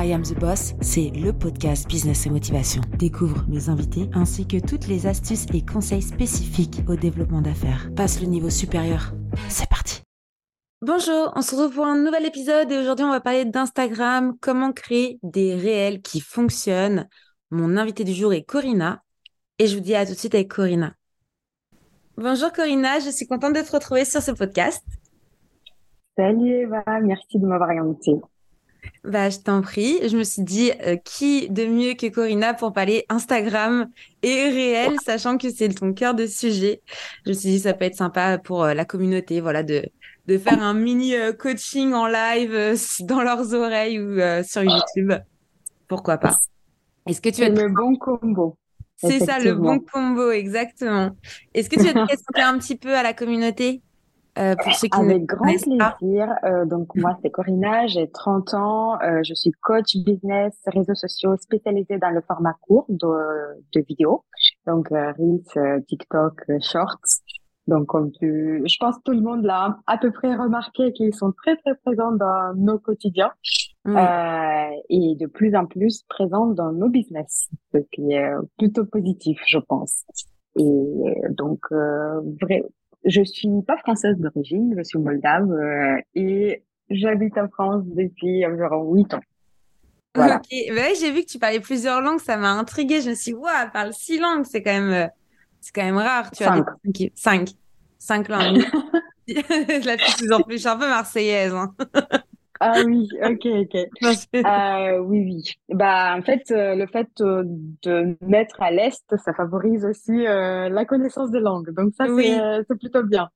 I Am the Boss, c'est le podcast Business et Motivation. Découvre mes invités ainsi que toutes les astuces et conseils spécifiques au développement d'affaires. Passe le niveau supérieur. C'est parti. Bonjour, on se retrouve pour un nouvel épisode et aujourd'hui on va parler d'Instagram, comment créer des réels qui fonctionnent. Mon invité du jour est Corinna et je vous dis à tout de suite avec Corinna. Bonjour Corinna, je suis contente de te retrouver sur ce podcast. Salut Eva, merci de m'avoir invitée. Bah, je t'en prie. Je me suis dit, euh, qui de mieux que Corinna pour parler Instagram et réel, sachant que c'est ton cœur de sujet. Je me suis dit, ça peut être sympa pour euh, la communauté, voilà, de, de faire un mini euh, coaching en live dans leurs oreilles ou sur YouTube. Pourquoi pas? Est-ce que tu as le bon combo C'est ça, le bon combo, exactement. Est-ce que tu veux te présenter un petit peu à la communauté? Euh, pour ceux qui Avec grand plaisir. Euh, donc moi c'est Corinna, j'ai 30 ans, euh, je suis coach business, réseaux sociaux spécialisée dans le format court de, de vidéos, donc euh, Reels, euh, TikTok, Shorts. Donc comme tu, je pense que tout le monde l'a à peu près remarqué qu'ils sont très très présents dans nos quotidiens et de plus en plus présents dans nos business, ce qui est plutôt positif je pense. Et donc, vrai, je suis pas française d'origine, je suis moldave euh, et j'habite en France depuis environ huit ans. Ok, bah j'ai vu que tu parlais plusieurs langues, ça m'a intriguée. Je me suis dit, waouh, elle parle six langues, c'est quand même, euh, c'est quand même rare. Tu cinq. As cinq, cinq langues. je la fais plus en plus, je suis un peu marseillaise. Hein. Ah oui, ok, ok. euh, oui, oui. Bah, en fait, euh, le fait euh, de mettre à l'est, ça favorise aussi la connaissance des langues. Donc ça, c'est plutôt bien.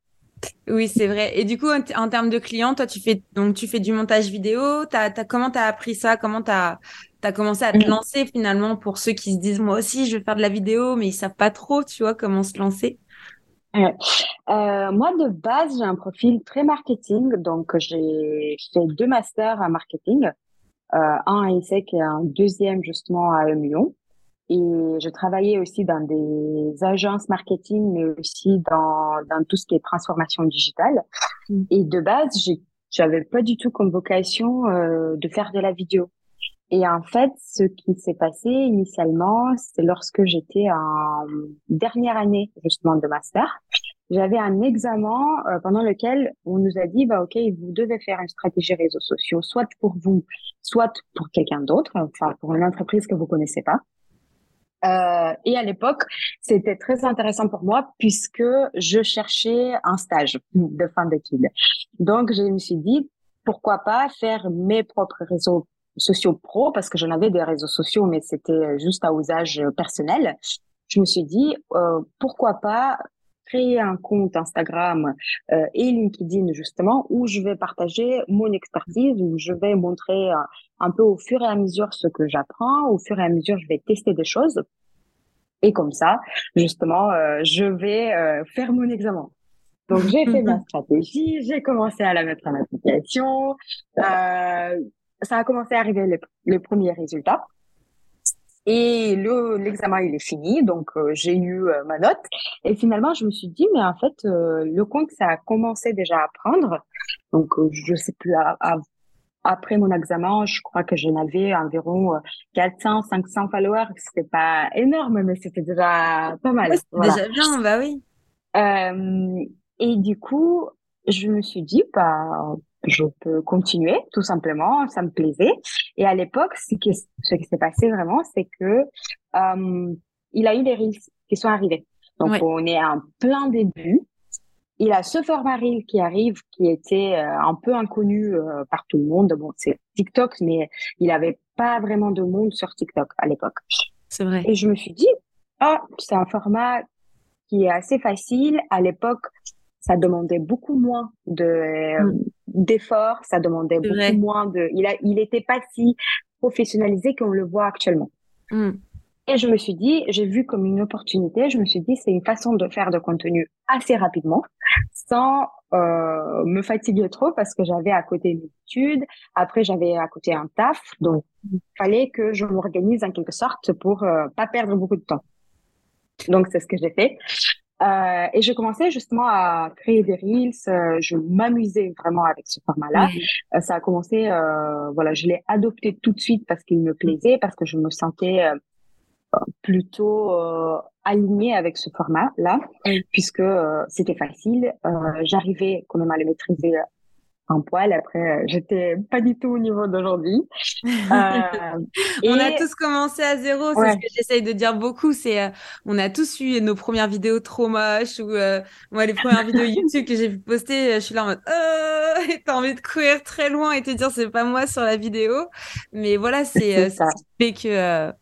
Oui, c'est vrai. Et du coup, en, termes de clients, toi, tu fais donc tu fais du montage vidéo. T'as, t'as, comment t'as appris ça? Comment t'as as commencé à te mm. lancer finalement pour ceux qui se disent moi aussi je vais faire de la vidéo, mais ils savent pas trop, tu vois, comment se lancer? Euh, moi, de base, j'ai un profil très marketing, donc j'ai fait deux masters en marketing, euh, un à ISEC et un deuxième justement à Lyon. Et je travaillais aussi dans des agences marketing, mais aussi dans, dans tout ce qui est transformation digitale. Mmh. Et de base, j'avais pas du tout comme vocation euh, de faire de la vidéo. Et en fait, ce qui s'est passé initialement, c'est lorsque j'étais en dernière année justement de master. J'avais un examen euh, pendant lequel on nous a dit, bah ok, vous devez faire une stratégie réseaux sociaux, soit pour vous, soit pour quelqu'un d'autre, enfin pour une entreprise que vous connaissez pas. Euh, et à l'époque, c'était très intéressant pour moi puisque je cherchais un stage de fin d'études. Donc, je me suis dit, pourquoi pas faire mes propres réseaux sociaux pro parce que j'en avais des réseaux sociaux, mais c'était juste à usage personnel. Je me suis dit, euh, pourquoi pas créer un compte Instagram euh, et LinkedIn justement où je vais partager mon expertise, où je vais montrer euh, un peu au fur et à mesure ce que j'apprends, au fur et à mesure je vais tester des choses. Et comme ça, justement, euh, je vais euh, faire mon examen. Donc j'ai fait ma stratégie, j'ai commencé à la mettre en application. Euh, ça a commencé à arriver les, les premiers résultats. Et le l'examen il est fini, donc euh, j'ai eu euh, ma note. Et finalement, je me suis dit, mais en fait, euh, le compte ça a commencé déjà à prendre. Donc je sais plus après mon examen, je crois que j'en avais environ 400, 500 followers. C'était pas énorme, mais c'était déjà pas mal. Déjà bien, bah oui. et du coup, je me suis dit, bah je peux continuer, tout simplement, ça me plaisait. Et à l'époque, ce qui, ce qui s'est passé vraiment, c'est que euh, il a eu des reels qui sont arrivés. Donc, on est en plein début. Il a ce format reel qui arrive, qui était euh, un peu inconnu euh, par tout le monde. Bon, c'est TikTok, mais il avait pas vraiment de monde sur TikTok à l'époque. C'est vrai. Et je me suis dit, ah, c'est un format qui est assez facile. À l'époque, ça demandait beaucoup moins de mm. d'efforts, ça demandait beaucoup moins de. Il a, il était pas si professionnalisé qu'on le voit actuellement. Mm. Et je me suis dit, j'ai vu comme une opportunité, je me suis dit, c'est une façon de faire de contenu assez rapidement, sans euh, me fatiguer trop, parce que j'avais à côté une étude, après j'avais à côté un taf, donc il fallait que je m'organise en quelque sorte pour euh, pas perdre beaucoup de temps. Donc c'est ce que j'ai fait. Euh, et je commençais justement à créer des reels. Euh, je m'amusais vraiment avec ce format-là. Euh, ça a commencé, voilà, je l'ai adopté tout de suite parce qu'il me plaisait, parce que je me sentais plutôt alignée avec ce format-là, puisque c'était facile. J'arrivais quand même à le maîtriser un poil. Après, euh, j'étais pas du tout au niveau d'aujourd'hui. Euh, on a tous commencé à zéro, c'est ce que j'essaye de dire beaucoup. C'est, euh, on a tous eu nos premières vidéos trop moches ou moi les premières vidéos YouTube que j'ai pu poster, je suis là en mode, oh, t'as envie de courir très loin et te dire c'est pas moi sur la vidéo. Mais voilà, c'est ça fait que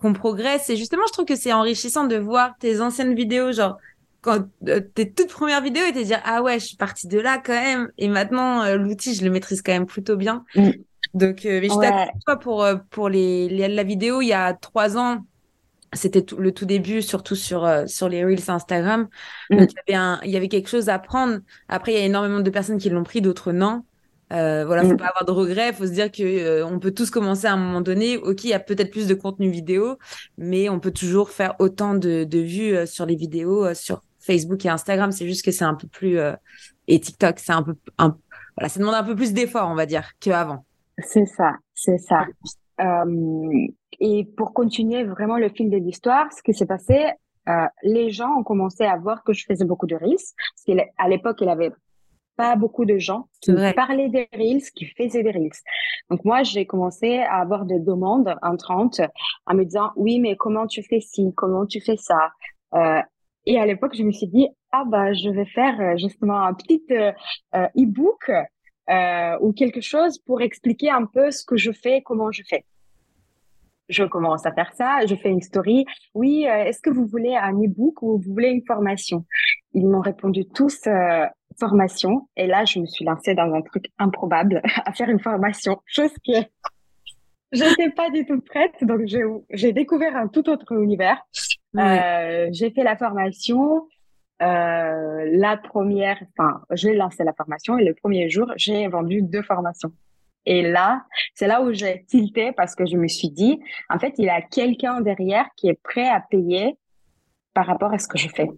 qu'on progresse. Et justement, je trouve que c'est enrichissant de voir tes anciennes vidéos, genre quand euh, tes toutes premières vidéos et te dire ah ouais je suis partie de là quand même et maintenant euh, l'outil je le maîtrise quand même plutôt bien mm. donc euh, mais je ouais. toi pour pour les, la vidéo il y a trois ans c'était le tout début surtout sur sur les reels Instagram mm. donc il y avait un il y avait quelque chose à prendre après il y a énormément de personnes qui l'ont pris d'autres non euh, voilà, faut mm. pas avoir de regrets. Faut se dire que on peut tous commencer à un moment donné. Ok, il y a peut-être plus de contenu vidéo, mais on peut toujours faire autant de, de vues sur les vidéos sur Facebook et Instagram, c'est juste que c'est un peu plus euh, et TikTok, c'est un peu un, voilà, ça demande un peu plus d'efforts, on va dire, qu'avant. C'est ça, c'est ça. Euh, et pour continuer vraiment le fil de l'histoire, ce qui s'est passé, euh, les gens ont commencé à voir que je faisais beaucoup de reels. Parce qu'à l'époque, il avait pas beaucoup de gens qui parlaient des reels, qui faisaient des reels. Donc moi, j'ai commencé à avoir des demandes entrantes en me disant oui, mais comment tu fais ci, comment tu fais ça. Euh, et à l'époque, je me suis dit, ah bah, je vais faire euh, justement un petit euh, euh, e-book euh, ou quelque chose pour expliquer un peu ce que je fais, comment je fais. Je commence à faire ça, je fais une story. Oui, est-ce que vous voulez un e-book ou vous voulez une formation? Ils m'ont répondu tous formation. Et là, je me suis lancée dans un truc improbable à faire une formation, chose que je n'étais pas du tout prête. Donc, j'ai découvert un tout autre univers. Euh, j'ai fait la formation. Euh, la première, enfin, j'ai lancé la formation et le premier jour, j'ai vendu deux formations. Et là, c'est là où j'ai tilté parce que je me suis dit, en fait, il y a quelqu'un derrière qui est prêt à payer par rapport à ce que je fais.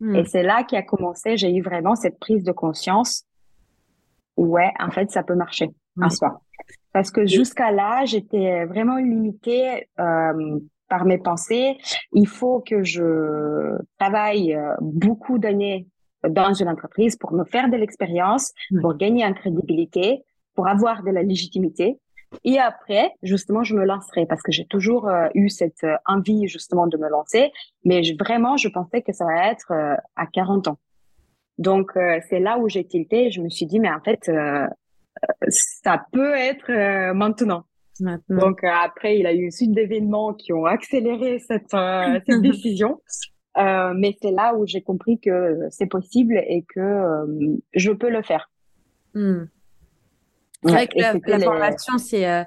Hmm. Et c'est là qui a commencé, j'ai eu vraiment cette prise de conscience. Ouais, en fait, ça peut marcher en soi. Parce que jusqu'à là, j'étais vraiment limitée euh, par mes pensées. Il faut que je travaille euh, beaucoup d'années dans une entreprise pour me faire de l'expérience, pour gagner en crédibilité, pour avoir de la légitimité. Et après, justement, je me lancerai parce que j'ai toujours euh, eu cette euh, envie justement de me lancer, mais vraiment, je pensais que ça va être à 40 ans. Donc, c'est là où j'ai tilté. Je me suis dit, mais en fait, ça peut être maintenant. Donc euh, après, il a eu une suite d'événements qui ont accéléré cette, euh, cette décision. Euh, mais c'est là où j'ai compris que c'est possible et que je peux le faire. Hmm. C'est vrai que la, formation, c'est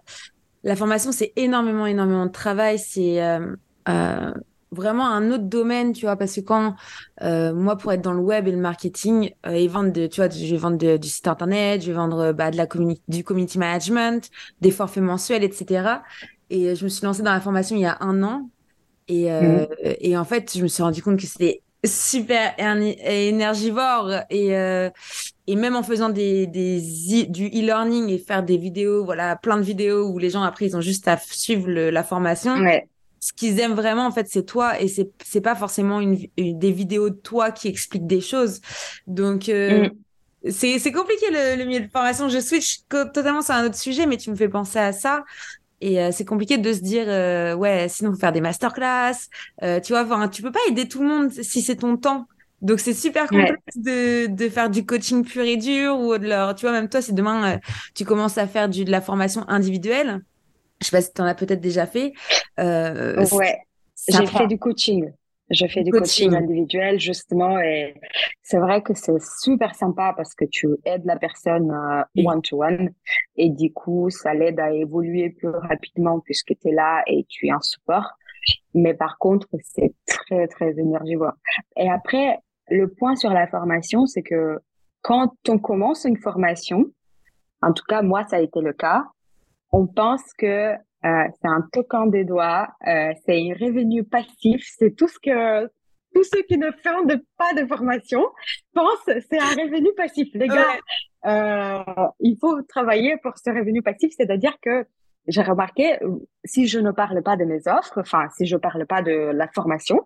la formation, c'est énormément, énormément de travail. C'est vraiment un autre domaine, tu vois, parce que quand euh, moi pour être dans le web et le marketing euh, et vendre, de, tu vois, je vais vendre du site internet, je vais vendre bah, de la community, du community management, des forfaits mensuels, etc. Et je me suis lancée dans la formation il y a un an et euh, mmh. et en fait je me suis rendu compte que c'était super énergivore et euh, et même en faisant des des du e-learning et faire des vidéos voilà plein de vidéos où les gens après ils ont juste à suivre le, la formation ouais ce qu'ils aiment vraiment en fait c'est toi et c'est c'est pas forcément une, des vidéos de toi qui expliquent des choses. Donc euh, mm. c'est c'est compliqué le, le milieu de formation. Je switch totalement sur un autre sujet mais tu me fais penser à ça. Et euh, c'est compliqué de se dire euh, ouais sinon faire des masterclass. Tu vois enfin tu peux pas aider tout le monde si c'est ton temps. Donc c'est super complexe de, de faire du coaching pur et dur ou de leur tu vois même toi si demain tu commences à faire du de la formation individuelle je sais pas si tu en as peut-être déjà fait. Euh, ouais, j'ai fait du coaching. Je fais du coaching. individuel justement et c'est vrai que c'est super sympa parce que tu aides la personne one to one et du coup ça l'aide à évoluer plus rapidement puisque tu es là et tu es en support. Mais par contre c'est très très énergivore. Et après le point sur la formation c'est que quand on commence une formation, en tout cas moi ça a été le cas, on pense que euh, c'est un toquant des doigts, euh, c'est un revenu passif, c'est tout ce que tous ceux qui ne font de, pas de formation pensent c'est un revenu passif. Les gars, euh, il faut travailler pour ce revenu passif, c'est-à-dire que j'ai remarqué, si je ne parle pas de mes offres, enfin, si je parle pas de la formation,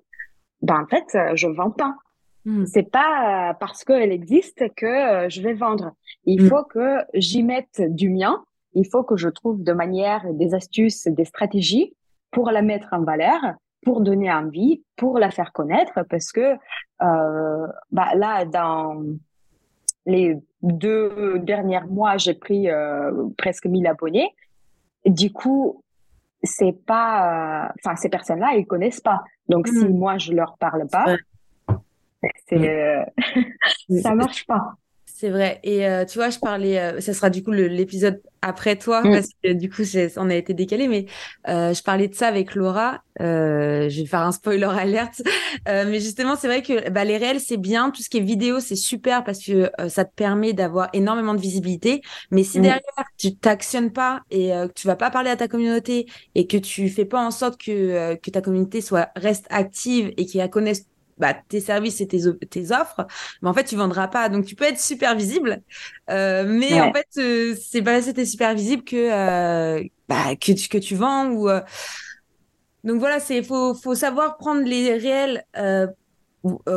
ben, en fait, je vends pas. Hmm. C'est pas parce qu'elle existe que je vais vendre. Il hmm. faut que j'y mette du mien. Il faut que je trouve de manière des astuces, des stratégies pour la mettre en valeur, pour donner envie, pour la faire connaître, parce que euh, bah là, dans les deux derniers mois, j'ai pris euh, presque 1000 abonnés. Du coup, c'est pas, euh, enfin, ces personnes-là, ils connaissent pas. Donc, si hmm. moi je leur parle pas, c'est, euh, ça marche pas. C'est vrai. Et euh, tu vois, je parlais, euh, ça sera du coup l'épisode après toi, mm. parce que du coup, on a été décalé, mais euh, je parlais de ça avec Laura. je vais faire un spoiler alerte. mais justement, c'est vrai que bah, les réels, c'est bien. Tout ce qui est vidéo, c'est super parce que ça te permet d'avoir énormément de visibilité. Mais si mm. derrière, tu t'actionnes pas et que tu vas pas parler à ta communauté et que tu fais pas en sorte que, que ta communauté soit reste active et qu'elle connaisse bah, tes services et tes, tes offres, mais en fait, tu vendras pas. Donc, tu peux être super visible, euh, mais en fait, euh, c'est pas c'était super visible que, euh, bah, que, tu, que tu vends. Ou. Donc, voilà, c'est faut, faut savoir prendre les réels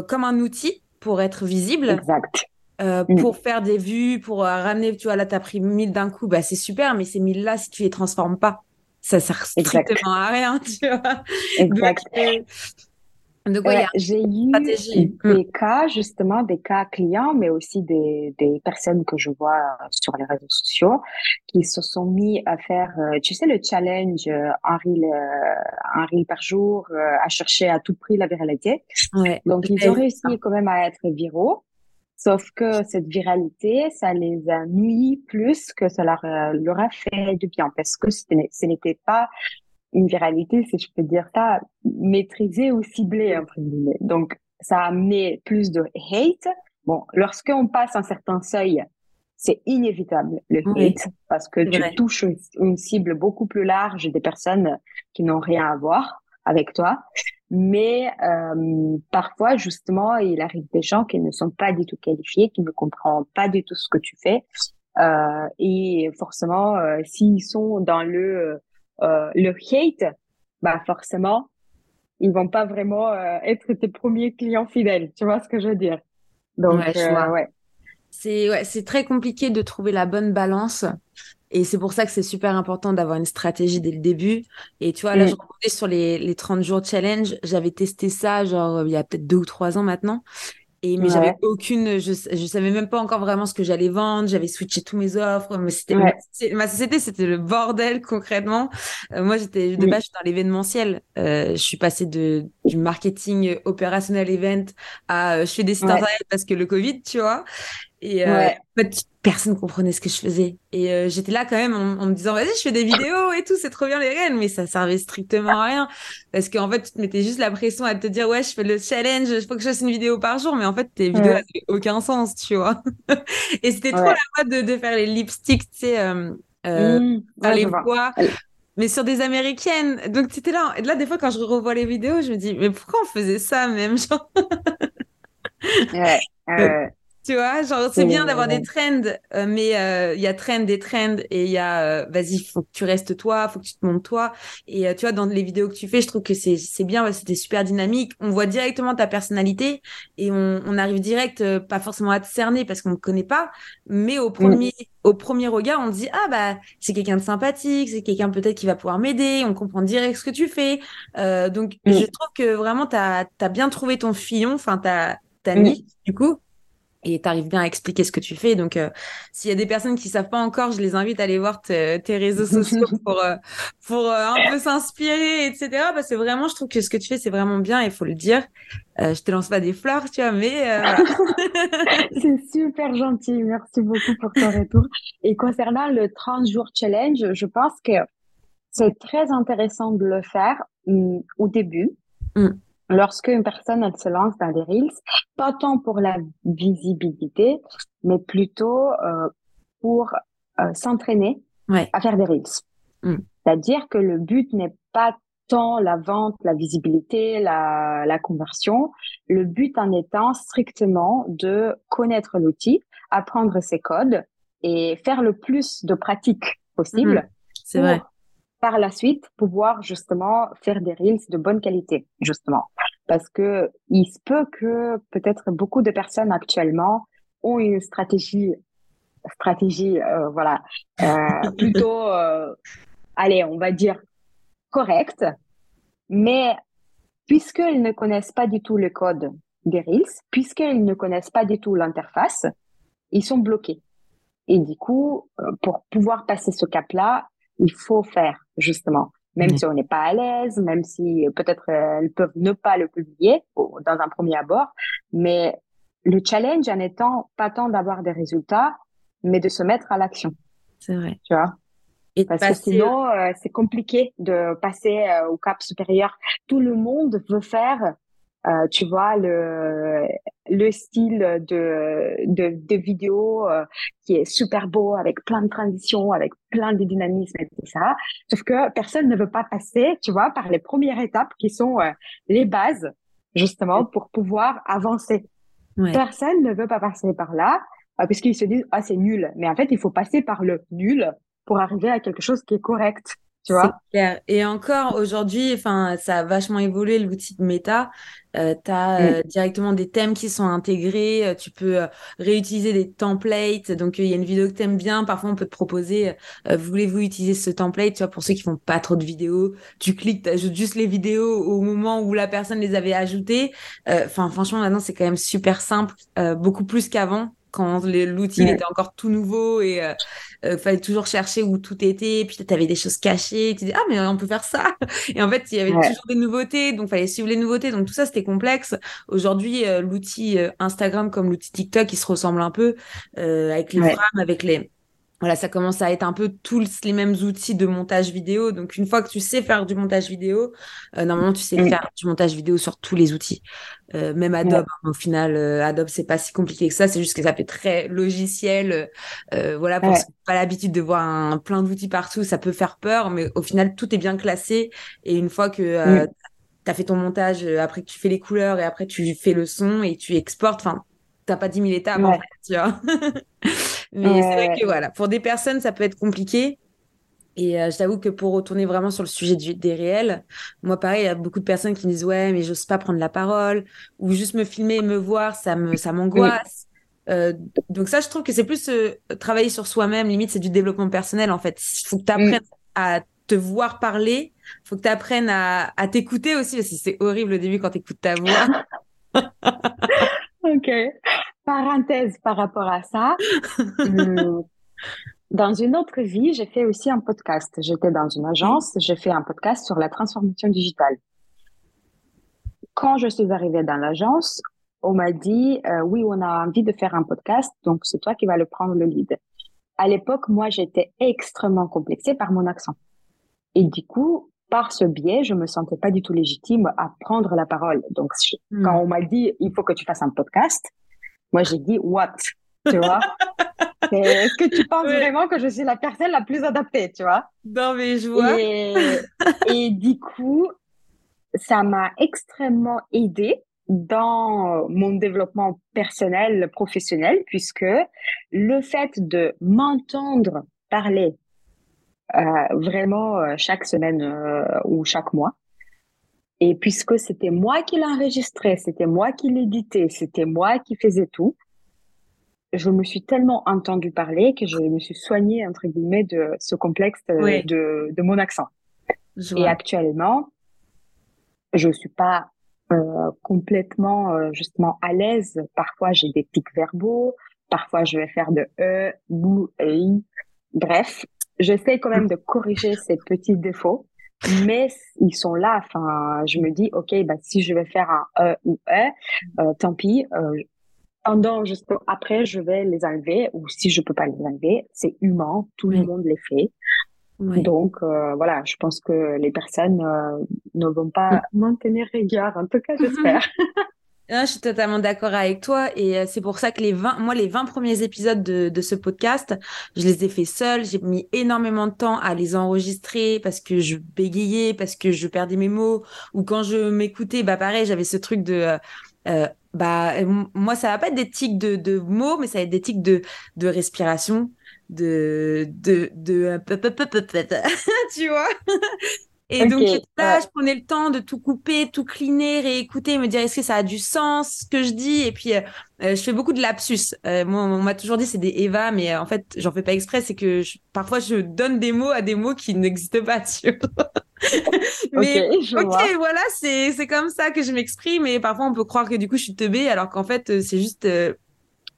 comme un outil pour être visible. Exact. Mm. Pour faire des vues, pour ramener, tu vois, là, tu as pris 1000 d'un coup, bah, c'est super, mais ces 1000 là, si tu les transformes pas, ça sert strictement à rien, tu vois. Exact. Donc, j'ai eu des mm. cas, justement, des cas clients, mais aussi des, des personnes que je vois sur les réseaux sociaux qui se sont mis à faire, euh, tu sais, le challenge euh, un reel, euh, un reel par jour, à chercher à tout prix la viralité. Ouais. Donc, ils ont réussi quand même à être viraux. Sauf que cette viralité, ça les a nuit plus que ça leur, leur a fait du bien parce que ce n'était pas une viralité, si je peux dire ça, maîtrisée ou ciblée, entre guillemets. Donc, ça a amené plus de hate. Bon, lorsqu'on passe un certain seuil, c'est inévitable le hate parce que tu touches une cible beaucoup plus large des personnes qui n'ont rien à voir avec toi. Mais euh, parfois, justement, il arrive des gens qui ne sont pas du tout qualifiés, qui ne comprennent pas du tout ce que tu fais. Euh, et forcément, euh, s'ils sont dans le euh, le hate, bah forcément, ils vont pas vraiment euh, être tes premiers clients fidèles. Tu vois ce que je veux dire? Donc, ouais, euh, ouais. C'est ouais, c'est très compliqué de trouver la bonne balance. Et c'est pour ça que c'est super important d'avoir une stratégie dès le début. Et tu vois, là, mm. je revenais sur les, les 30 jours challenge. J'avais testé ça, genre, il y a peut-être deux ou trois ans maintenant. Et, mais j'avais aucune, je, je savais même pas encore vraiment ce que j'allais vendre. J'avais switché tous mes offres. Mais c'était ma société, c'était le bordel concrètement. Euh, moi, j'étais de base, je suis dans l'événementiel. Euh, je suis passée de du marketing opérationnel event à euh, je fais des sites internet parce que le Covid, tu vois. Et euh, en fait, personne comprenait ce que je faisais. Et euh, j'étais là quand même en, me disant, vas-y, je fais des vidéos et tout, c'est trop bien les reines. Mais ça servait strictement à rien. Parce qu'en fait, tu te mettais juste la pression à te dire, ouais, je fais le challenge, il faut que je fasse une vidéo par jour. Mais en fait, tes vidéos n'avaient aucun sens, tu vois. et c'était trop la mode de, de, faire les lipsticks, tu sais, euh, euh mmh. les voix. Mais sur des américaines. Donc, c'était là. Là, des fois, quand je revois les vidéos, je me dis, mais pourquoi on faisait ça même, genre? ouais. Euh, tu vois, genre, c'est bien d'avoir des trends, euh, mais euh, il y a trend des trends et il y a, euh, vas-y, faut que tu restes toi, faut que tu te montes toi. Et tu vois, dans les vidéos que tu fais, je trouve que c'est c'est bien, c'était super dynamique. On voit directement ta personnalité et on, on arrive direct, pas forcément à te cerner parce qu'on ne connaît pas, mais au premier au premier regard, on dit ah bah c'est quelqu'un de sympathique, c'est quelqu'un peut-être qui va pouvoir m'aider, on comprend direct ce que tu fais. donc je trouve que vraiment t'as as bien trouvé ton filon, enfin t'as t'as mis du coup et tu arrives bien à expliquer ce que tu fais. Donc, euh, s'il y a des personnes qui savent pas encore, je les invite à aller voir tes réseaux sociaux pour euh, pour euh, un peu s'inspirer, etc. Parce que vraiment, je trouve que ce que tu fais, c'est vraiment bien. Il faut le dire. je te lance pas des fleurs, tu vois, mais c'est super gentil. Merci beaucoup pour ton retour. Et concernant le 30 jours challenge, je pense que c'est très intéressant de le faire hum, au début. Mmh lorsque une personne elle se lance dans des reels, pas tant pour la visibilité, mais plutôt euh, pour euh, s'entraîner à faire des reels. Mm. C'est-à-dire que le but n'est pas tant la vente, la visibilité, la, la conversion. Le but en étant strictement de connaître l'outil, apprendre ses codes et faire le plus de pratiques possible. Mhm. C'est vrai. Par la suite, pouvoir justement faire des reels de bonne qualité, justement. Parce que il se peut que peut-être beaucoup de personnes actuellement ont une stratégie, stratégie, euh, voilà, euh, plutôt, euh, allez, on va dire correcte, mais puisqu'ils ne connaissent pas du tout le code des Reels, puisqu'ils ne connaissent pas du tout l'interface, ils sont bloqués. Et du coup, pour pouvoir passer ce cap-là, il faut faire, justement. Même si on n'est pas à l'aise, même si peut-être euh, elles peuvent ne pas le publier dans un premier abord, mais le challenge en étant pas tant d'avoir des résultats, mais de se mettre à l'action. C'est vrai. Tu vois? Et Parce que sinon, euh, c'est compliqué de passer au cap supérieur. Tout le monde veut faire euh, tu vois le le style de de, de vidéo euh, qui est super beau avec plein de transitions avec plein de dynamisme et tout ça. Sauf que personne ne veut pas passer tu vois par les premières étapes qui sont euh, les bases justement pour pouvoir avancer. Personne ne veut pas passer par là puisqu'ils se disent ah c'est nul. Mais en fait il faut passer par le nul pour arriver à quelque chose qui est correct tu vois clair. Et encore aujourd'hui, enfin, ça a vachement évolué l'outil de méta. Euh, tu as euh, mm. directement des thèmes qui sont intégrés. Euh, tu peux euh, réutiliser des templates. Donc, il y a une vidéo que t'aimes bien. Parfois, on peut te proposer, voulez-vous utiliser ce template Tu vois, pour ceux qui font pas trop de vidéos, tu cliques, tu ajoutes juste les vidéos au moment où la personne les avait ajoutées. Enfin, franchement, maintenant, c'est quand même super simple, beaucoup plus qu'avant quand l'outil était encore tout nouveau et euh, euh, fallait toujours chercher où tout était. Puis tu avais des choses cachées. Tu dis ah mais on peut faire ça. Et en fait il y avait toujours des nouveautés, donc fallait suivre les nouveautés. Donc tout ça c'était complexe. Aujourd'hui euh, l'outil euh, Instagram comme l'outil TikTok il se ressemble un peu avec les frames, avec les voilà, ça commence à être un peu tous les mêmes outils de montage vidéo. Donc, une fois que tu sais faire du montage vidéo, euh, normalement, tu sais faire du montage vidéo sur tous les outils. Euh, même Adobe, hein, au final, euh, Adobe, c'est pas si compliqué que ça. C'est juste que ça fait très logiciel. voilà, pour ceux qui pas l'habitude de voir un, plein d'outils partout, ça peut faire peur. Mais au final, tout est bien classé. Et une fois que tu as fait ton montage, après que tu fais les couleurs et après tu fais le son et tu exportes, enfin, t'as pas 10 000 étapes, en fait, tu vois. Mais c'est vrai que voilà, pour des personnes, ça peut être compliqué. Et euh, je t'avoue que pour retourner vraiment sur le sujet du, des réels, moi pareil, il y a beaucoup de personnes qui me disent ouais, mais j'ose pas prendre la parole ou juste me filmer et me voir, ça me ça m'angoisse. Euh, donc ça, je trouve que c'est plus euh, travailler sur soi-même. Limite, c'est du développement personnel en fait. Il faut que tu apprennes à te voir parler. Il faut que tu apprennes à, à t'écouter aussi parce que c'est horrible au début quand tu écoutes ta voix. ok parenthèse par rapport à ça. Euh, dans une autre vie, j'ai fait aussi un podcast. J'étais dans une agence, j'ai fait un podcast sur la transformation digitale. Quand je suis arrivée dans l'agence, on m'a dit euh, oui, on a envie de faire un podcast, donc c'est toi qui vas le prendre le lead. À l'époque, moi, j'étais extrêmement complexée par mon accent. Et du coup, par ce biais, je me sentais pas du tout légitime à prendre la parole. Donc, hmm. quand on m'a dit il faut que tu fasses un podcast, moi, j'ai dit what, tu vois? Est-ce que tu penses vraiment que je suis la personne la plus adaptée, tu vois? Non, mais je vois. Et, du coup, ça m'a extrêmement aidé dans mon développement personnel, professionnel, puisque le fait de m'entendre parler euh, vraiment euh, chaque semaine euh, ou chaque mois, et puisque c'était moi qui l'enregistrais, c'était moi qui l'éditais, c'était moi qui faisais tout, je me suis tellement entendue parler que je me suis soignée, entre guillemets, de ce complexe de, de, mon accent. Et actuellement, je suis pas euh, complètement, euh, justement, à l'aise. Parfois, j'ai des tics verbaux. Parfois, je vais faire de E, bou, et I. Bref, j'essaie quand même de corriger ces petits défauts mais ils sont là. Enfin, je me dis, ok, bah si je vais faire un e ou e, euh, tant pis. Euh, pendant juste après, je vais les enlever ou si je peux pas les enlever, c'est humain, tout le monde les fait. Donc euh, voilà, je pense que les personnes euh, ne vont pas maintenir rigueur, en tout cas j'espère. je suis totalement d'accord avec toi et euh, c'est pour ça que les 20, moi, les 20 premiers épisodes de, ce podcast, je les ai fait seule. J'ai mis énormément de temps à les enregistrer parce que je bégayais, parce que je perdais mes mots ou quand je m'écoutais, bah pareil, j'avais ce truc de, euh, euh bah moi, ça va pas être des tics de, de mots, mais ça va être des tics de, de respiration, de, de, de, tu vois? Et donc, là, je prenais le temps de tout couper, tout cleaner, réécouter, me dire est-ce que ça a du sens ce que je dis? Et puis, euh, euh, je fais beaucoup de lapsus. Euh, moi, on m'a toujours dit c'est des Eva, mais en fait, j'en fais pas exprès. C'est que parfois, je donne des mots à des mots qui n'existent pas. Tu mais ok, voilà, c'est c'est comme ça que je m'exprime. Et parfois, on peut croire que du coup, je suis teubée, alors qu'en fait, c'est juste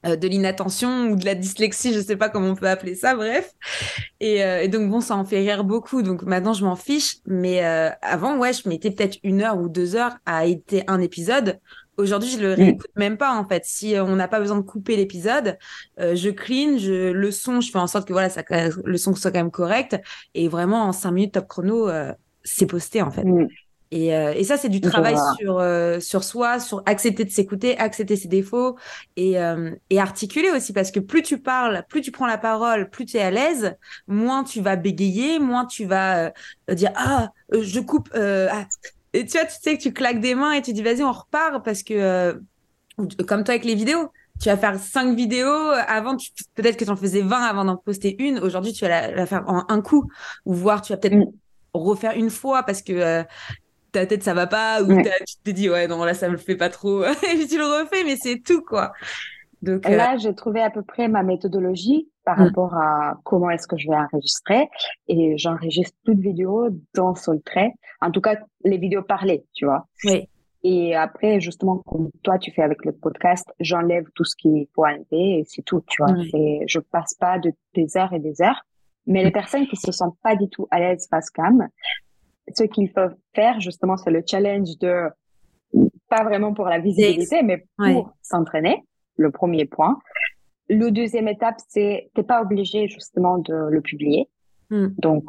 de l'inattention ou de la dyslexie, je sais pas comment on peut appeler ça, bref. Et, euh, et donc bon, ça en fait rire beaucoup. Donc maintenant, je m'en fiche. Mais euh, avant, ouais, je mettais peut-être une heure ou deux heures à éditer un épisode. Aujourd'hui, je le mm. réécoute même pas en fait. Si on n'a pas besoin de couper l'épisode, je clean, je le son, je fais en sorte que voilà, ça, le son soit quand même correct. Et vraiment, en cinq minutes top chrono, c'est posté en fait. Mm. Et, euh, et, ça, c'est du travail sur, euh, sur soi, sur accepter de s'écouter, accepter ses défauts et, euh, et articuler aussi. Parce que plus tu parles, plus tu prends la parole, plus tu es à l'aise, moins tu vas bégayer, moins tu vas dire Ah, je coupe. Ah. Et tu vois, tu sais que tu claques des mains et tu dis Vas-y, on repart. Parce que, comme toi avec les vidéos, tu vas faire cinq vidéos. Avant, peut-être que tu en faisais 20 avant d'en poster une. Aujourd'hui, tu vas la, faire en un coup. Ou voir, tu vas peut-être. Mm. refaire une fois parce que ta tête ça va pas ou tu te dis ouais non là ça me le fait pas trop et puis tu le refais mais c'est tout quoi. Donc euh, là j'ai trouvé à peu près ma méthodologie par mm. rapport à comment est-ce que je vais enregistrer et j'enregistre toutes vidéos dans Soultray en tout cas les vidéos parlées tu vois. Oui. Et après, justement, comme toi, tu fais avec le podcast, j'enlève tout ce qui faut enlever et c'est tout, tu vois. Mm. Je passe pas de des heures et des heures. Mais les mm. personnes qui se sentent pas du tout à l'aise face cam, ce qu'ils peuvent faire, justement, c'est le challenge de, pas vraiment pour la visibilité, mais pour s'entraîner, le premier point. Le deuxième étape, c'est, t'es pas obligé, justement, de le publier. Hmm. Donc,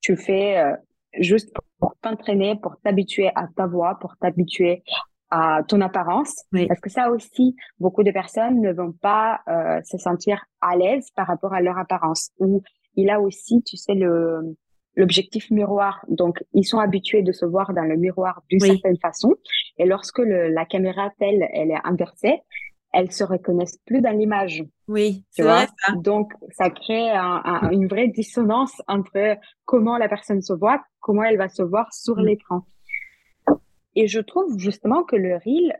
tu fais euh, juste pour t'entraîner, pour t'habituer à ta voix, pour t'habituer à ton apparence. Parce que ça aussi, beaucoup de personnes ne vont pas euh, se sentir à l'aise par rapport à leur apparence. Ou il a aussi, tu sais, le l'objectif miroir. Donc, ils sont habitués de se voir dans le miroir d'une certaine façon. Et lorsque le, la caméra telle, elle est inversée, elles se reconnaissent plus dans l'image. Oui, c'est vrai ça. Donc, ça crée un, une vraie dissonance entre comment la personne se voit, comment elle va se voir sur mm. l'écran. Et je trouve justement que le reel,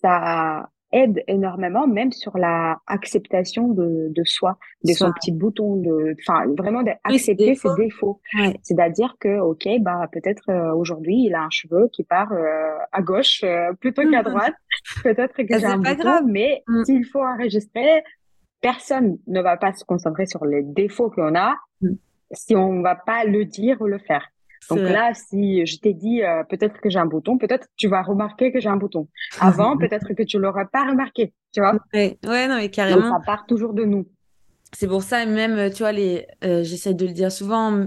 ça aide énormément, même sur la acceptation de, de soi, de son petit bouton, de, enfin, vraiment d'accepter ses défauts. C'est-à-dire que, ok, bah, peut-être euh, aujourd'hui, il a un cheveu qui part euh, à gauche euh, plutôt qu'à droite. peut-être que j'ai un pas bouton, grave. mais mm. s'il faut enregistrer, personne ne va pas se concentrer sur les défauts qu'on a mm. si on va pas le dire ou le faire. Donc là, si je t'ai dit euh, peut-être que j'ai un bouton, peut-être tu vas remarquer que j'ai un bouton. Avant, peut-être que tu l'auras pas remarqué, tu vois. Ouais, ouais, non, mais carrément. Donc ça part toujours de nous. C'est pour ça, même, tu vois, les, euh, j'essaie de le dire souvent.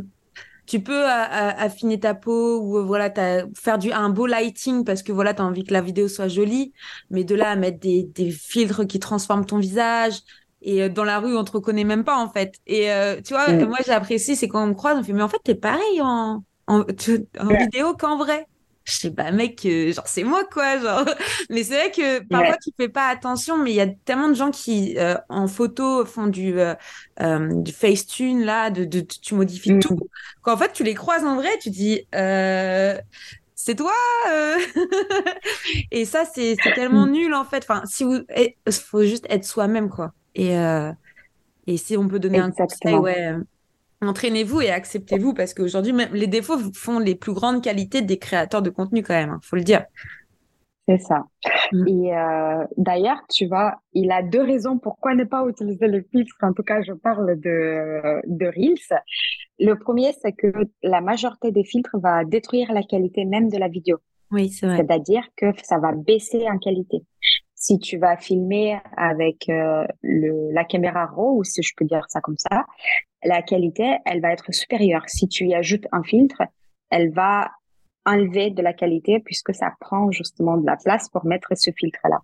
Tu peux affiner ta peau ou voilà, faire du un beau lighting parce que voilà, tu as envie que la vidéo soit jolie, mais de là à mettre des, des filtres qui transforment ton visage, et euh, dans la rue on te reconnaît même pas en fait et tu vois mm. moi j'apprécie c'est quand on me croise on fait mais en fait t'es pareil en en, vidéo qu'en vrai? Je sais pas, mec, euh, genre c'est moi quoi, genre. Mais c'est vrai que parfois tu fais pas attention, mais il y a tellement de gens qui euh, en photo font du euh, du Facetune là, de, de, tu modifies mm. tout. Qu'en fait tu les croises en vrai, tu dis c'est toi et ça c'est tellement mm. nul en fait enfin si vous eh, faut juste être soi-même quoi et et si on peut donner un conseil ouais entraînez-vous et acceptez-vous parce qu'aujourd'hui, même les défauts font les plus grandes qualités des créateurs de contenu quand même, il hein, faut le dire. C'est ça. Mm. Et euh, d'ailleurs, tu vois, il a deux raisons pourquoi ne pas utiliser les filtres. En tout cas, je parle de, de Reels. Le premier, c'est que la majorité des filtres va détruire la qualité même de la vidéo. Oui, c'est vrai. C'est-à-dire que ça va baisser en qualité. Si tu vas filmer avec euh, le, la caméra RAW, ou si je peux dire ça comme ça, la qualité, elle va être supérieure. Si tu y ajoutes un filtre, elle va enlever de la qualité puisque ça prend justement de la place pour mettre ce filtre-là.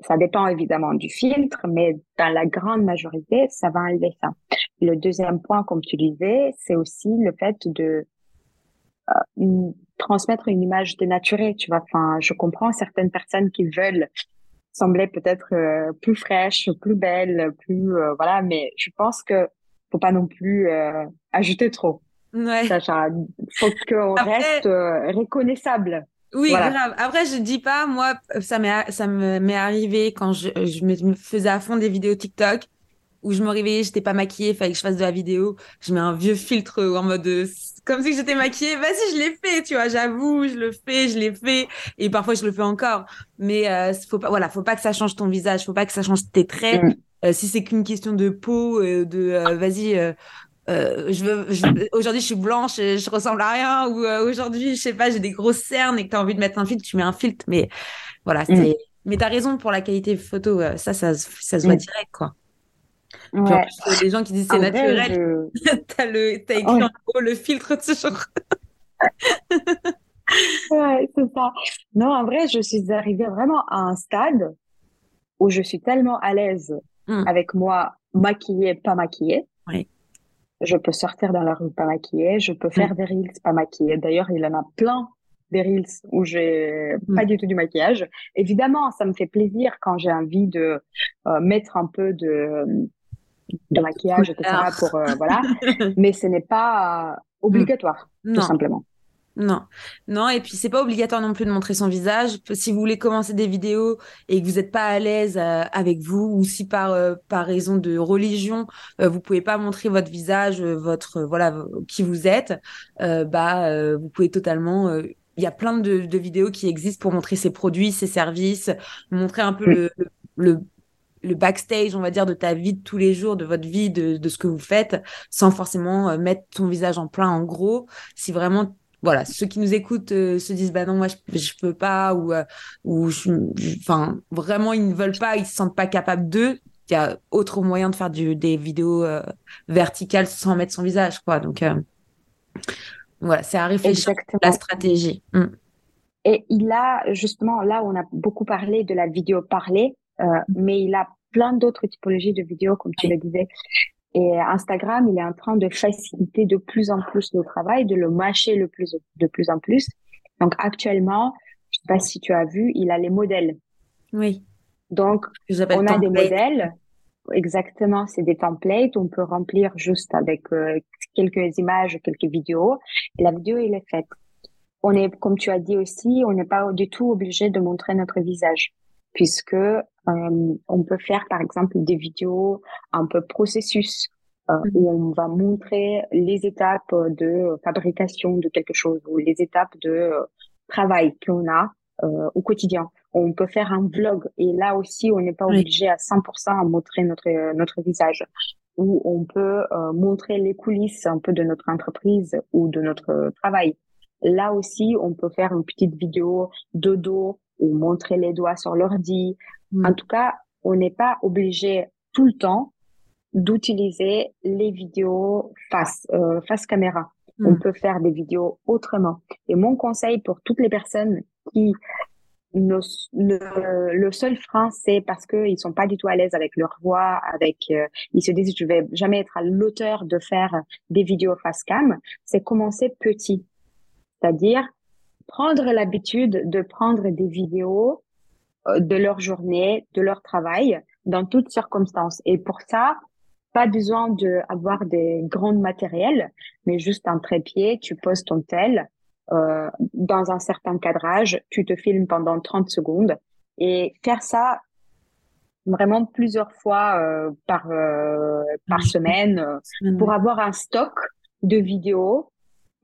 Ça dépend évidemment du filtre, mais dans la grande majorité, ça va enlever ça. Le deuxième point, comme tu disais, c'est aussi le fait de euh, transmettre une image dénaturée. Tu vois, enfin, je comprends certaines personnes qui veulent sembler peut-être euh, plus fraîches, plus belles, plus euh, voilà, mais je pense que faut pas non plus ajouter trop. Ouais. Sacha, faut qu'on reste reconnaissable. Oui, grave. Après, je dis pas, moi, ça m'est, ça m'est arrivé quand je, je me faisais à fond des vidéos TikTok où je me réveillais, j'étais pas maquillée, fallait que je fasse de la vidéo. Je mets un vieux filtre en mode euh, comme si j'étais maquillée. Vas-y, je l'ai fait, tu vois. J'avoue, je le fais, je l'ai fait, et parfois je le fais encore. Mais euh, faut pas, voilà, faut pas que ça change ton visage, faut pas que ça change tes traits. Mm. Euh, si c'est qu'une question de peau, euh, de vas-y, euh, je veux, aujourd'hui je suis blanche et je ressemble à rien ou aujourd'hui je sais pas j'ai des grosses cernes et que tu as envie de mettre un filtre tu mets un filtre mais voilà mm. c'est mais tu as raison pour la qualité photo ça ça, ça se voit mm. direct quoi ouais. les gens qui disent c'est naturel t'as le as écrit en haut le filtre toujours ouais c'est ça non en vrai je suis arrivée vraiment à un stade où je suis tellement à l'aise mm. avec moi maquillée pas maquillée oui je peux sortir dans la rue pas maquillée, je peux faire mm. des reels pas maquillée. D'ailleurs, il en a plein des reels où j'ai mm. pas du tout du maquillage. Évidemment, ça me fait plaisir quand j'ai envie de euh, mettre un peu de de maquillage, etc. pour euh, voilà, mais ce n'est pas obligatoire, tout simplement. Non, non, et puis c'est pas obligatoire non plus de montrer son visage. Si vous voulez commencer des vidéos et que vous n'êtes pas à l'aise euh, avec vous, ou si par euh, par raison de religion euh, vous pouvez pas montrer votre visage, votre voilà qui vous êtes, bah vous pouvez totalement. Il y a plein de, de, vidéos qui existent pour montrer ses produits, ses services, montrer un peu le, le, le backstage, on va dire, de ta vie de tous les jours, de votre vie, de, de ce que vous faites, sans forcément mettre ton visage en plein, en gros. Si vraiment voilà, ceux qui nous écoutent euh, se disent bah non moi je, je peux pas ou euh, ou enfin vraiment ils ne veulent pas, ils se sentent pas capables d'eux. Il y a autre moyen de faire du, des vidéos euh, verticales sans mettre son visage quoi. Donc voilà, c'est à réfléchir la stratégie. Mm. Et il a justement là on a beaucoup parlé de la vidéo parlée, mais il a plein d'autres typologies de vidéos comme tu le disais. Et Instagram, il est en train de faciliter de plus en plus le travail, de le mâcher le plus, de plus en plus. Donc actuellement, je sais pas si tu as vu, il a les modèles. Oui. Donc, on a des modèles. Exactement, c'est des templates. On peut remplir juste avec euh, quelques images, quelques vidéos. Et la vidéo, il est faite. On est, comme tu as dit aussi, on n'est pas du tout obligé de montrer notre visage puisque euh, on peut faire par exemple des vidéos un peu processus euh, mhm. où on va montrer les étapes de fabrication de quelque chose ou les étapes de euh, travail qu'on a au quotidien. On peut faire un vlog et là aussi on n'est pas obligé à 100% à montrer notre notre visage ou on peut montrer les coulisses un peu de notre entreprise ou de notre travail. Là aussi, on peut faire une petite vidéo de dos ou montrer les doigts sur l'ordi. Mm. En tout cas, on n'est pas obligé tout le temps d'utiliser les vidéos face euh, face caméra. Mm. On peut faire des vidéos autrement. Et mon conseil pour toutes les personnes qui ne, le seul frein c'est parce que ils sont pas du tout à l'aise avec leur voix, avec euh, ils se disent je vais jamais être à l'auteur de faire des vidéos face cam. C'est commencer petit, c'est-à-dire prendre l'habitude de prendre des vidéos de leur journée, de leur travail, dans toutes circonstances. Et pour ça, pas besoin d'avoir des grands matériels, mais juste un trépied, tu poses ton tel euh, dans un certain cadrage, tu te filmes pendant 30 secondes et faire ça vraiment plusieurs fois euh, par euh, par semaine pour avoir un stock de vidéos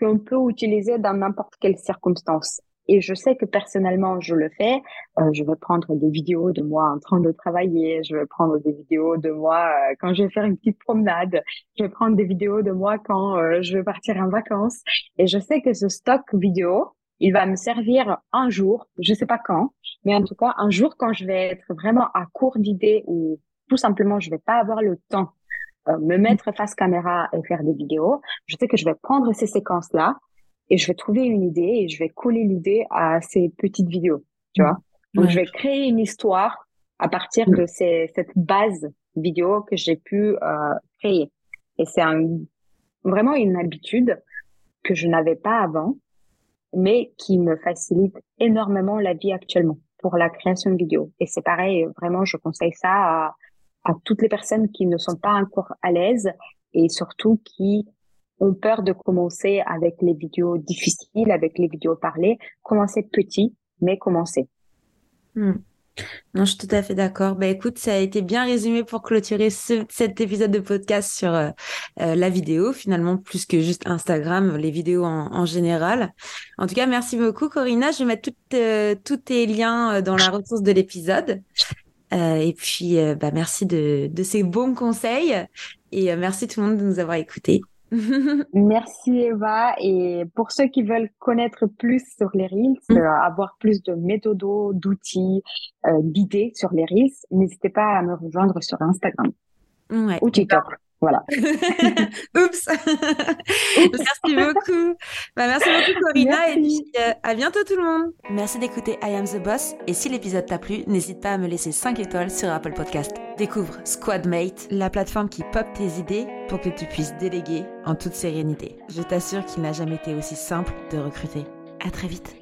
qu'on peut utiliser dans n'importe quelle circonstance. Et je sais que personnellement, je le fais. Euh, je vais prendre des vidéos de moi en train de travailler. Je vais prendre des vidéos de moi euh, quand je vais faire une petite promenade. Je vais prendre des vidéos de moi quand euh, je vais partir en vacances. Et je sais que ce stock vidéo, il va me servir un jour, je sais pas quand, mais en tout cas un jour quand je vais être vraiment à court d'idées ou tout simplement je vais pas avoir le temps euh, me mettre face caméra et faire des vidéos, je sais que je vais prendre ces séquences-là et je vais trouver une idée et je vais coller l'idée à ces petites vidéos, tu vois. Donc, je vais créer une histoire à partir de ces, cette base vidéo que j'ai pu euh, créer. Et c'est un, vraiment une habitude que je n'avais pas avant, mais qui me facilite énormément la vie actuellement pour la création de vidéos. Et c'est pareil, vraiment, je conseille ça à, à toutes les personnes qui ne sont pas encore à l'aise et surtout qui ont peur de commencer avec les vidéos difficiles, avec les vidéos parlées. Commencer petit, mais commencer. Hmm. Non, je suis tout à fait d'accord. Ben écoute, ça a été bien résumé pour clôturer ce, cet épisode de podcast sur euh, euh, la vidéo, finalement, plus que juste Instagram, les vidéos en, en, général. En tout cas, merci beaucoup, Corinna. Je vais mettre euh, tous tes liens dans la ressource de l'épisode. et puis, bah, merci de, de ces bons conseils. Et merci tout le monde de nous avoir écoutés. Merci Eva. Et pour ceux qui veulent connaître plus sur les Reels, mm. euh, avoir plus de méthodes, d'outils, euh, d'idées sur les Reels, n'hésitez pas à me rejoindre sur Instagram ouais, ou TikTok. Voilà. Oups. merci beaucoup. Bah, merci beaucoup Corinna et puis euh, à bientôt tout le monde. Merci d'écouter I Am the Boss et si l'épisode t'a plu, n'hésite pas à me laisser 5 étoiles sur Apple Podcast. Découvre Squadmate, la plateforme qui pop tes idées pour que tu puisses déléguer en toute sérénité. Je t'assure qu'il n'a jamais été aussi simple de recruter. À très vite.